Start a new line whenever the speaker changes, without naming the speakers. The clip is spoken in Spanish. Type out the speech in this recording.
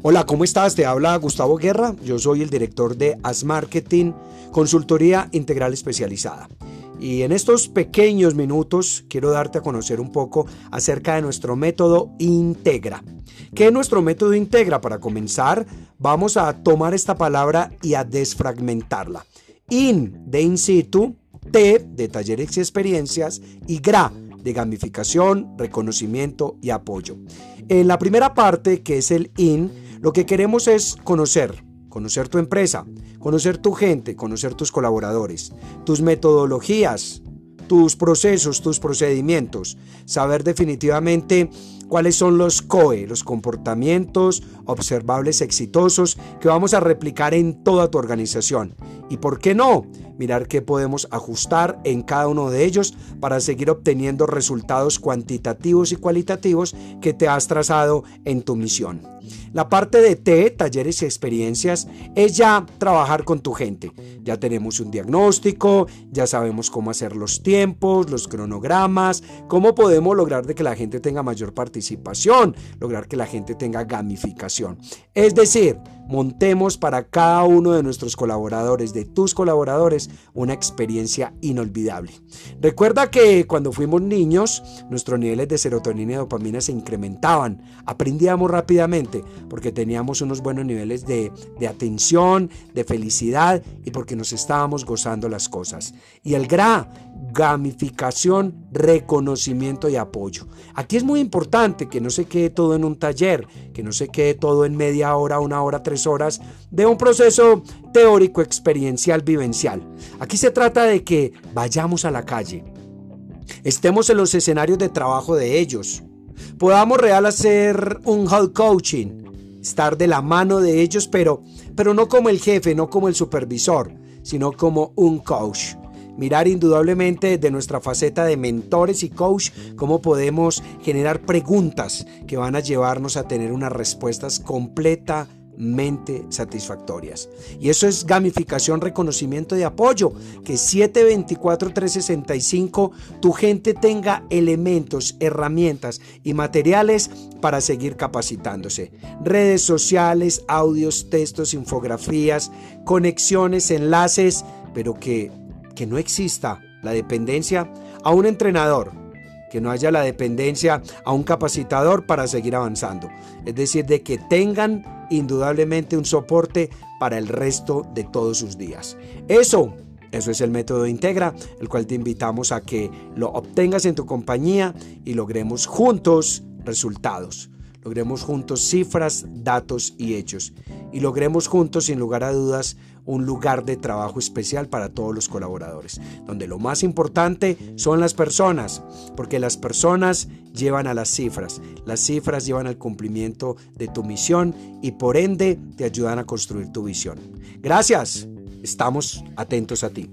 Hola, ¿cómo estás? Te habla Gustavo Guerra. Yo soy el director de As Marketing, consultoría integral especializada. Y en estos pequeños minutos quiero darte a conocer un poco acerca de nuestro método Integra. ¿Qué es nuestro método Integra? Para comenzar, vamos a tomar esta palabra y a desfragmentarla. In de in situ, T de talleres y experiencias y GRA de gamificación, reconocimiento y apoyo. En la primera parte, que es el IN, lo que queremos es conocer, conocer tu empresa, conocer tu gente, conocer tus colaboradores, tus metodologías, tus procesos, tus procedimientos, saber definitivamente cuáles son los COE, los comportamientos observables exitosos que vamos a replicar en toda tu organización. Y por qué no, mirar qué podemos ajustar en cada uno de ellos para seguir obteniendo resultados cuantitativos y cualitativos que te has trazado en tu misión. La parte de T, talleres y experiencias, es ya trabajar con tu gente. Ya tenemos un diagnóstico, ya sabemos cómo hacer los tiempos, los cronogramas, cómo podemos lograr de que la gente tenga mayor participación, lograr que la gente tenga gamificación. Es decir, montemos para cada uno de nuestros colaboradores, de tus colaboradores, una experiencia inolvidable. Recuerda que cuando fuimos niños, nuestros niveles de serotonina y dopamina se incrementaban, aprendíamos rápidamente porque teníamos unos buenos niveles de, atención, de felicidad y porque nos estábamos gozando las cosas. Y el GRA, gamificación, reconocimiento y apoyo. Aquí es muy importante que no se quede todo en un taller, que no se quede todo en media hora, una hora, tres horas de un proceso teórico, experiencial, vivencial. Aquí se trata de que vayamos a la calle, estemos en los escenarios de trabajo de ellos, podamos real hacer un hall coaching, estar de la mano de ellos, pero, pero no como el jefe, no como el supervisor, sino como un coach mirar indudablemente de nuestra faceta de mentores y coach cómo podemos generar preguntas que van a llevarnos a tener unas respuestas completamente satisfactorias. Y eso es gamificación, reconocimiento y apoyo. Que 724-365 tu gente tenga elementos, herramientas y materiales para seguir capacitándose. Redes sociales, audios, textos, infografías, conexiones, enlaces, pero que que no exista la dependencia a un entrenador, que no haya la dependencia a un capacitador para seguir avanzando. Es decir, de que tengan indudablemente un soporte para el resto de todos sus días. Eso, eso es el método Integra, el cual te invitamos a que lo obtengas en tu compañía y logremos juntos resultados. Logremos juntos cifras, datos y hechos. Y logremos juntos, sin lugar a dudas, un lugar de trabajo especial para todos los colaboradores, donde lo más importante son las personas, porque las personas llevan a las cifras, las cifras llevan al cumplimiento de tu misión y por ende te ayudan a construir tu visión. Gracias, estamos atentos a ti.